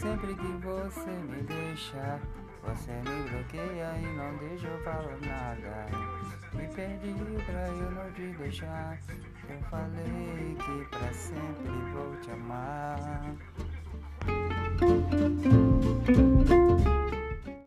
Sempre que você me deixa, você me bloqueia e não deixa eu falar nada. Me perdi pra eu não te deixar. Eu falei que pra sempre vou te amar.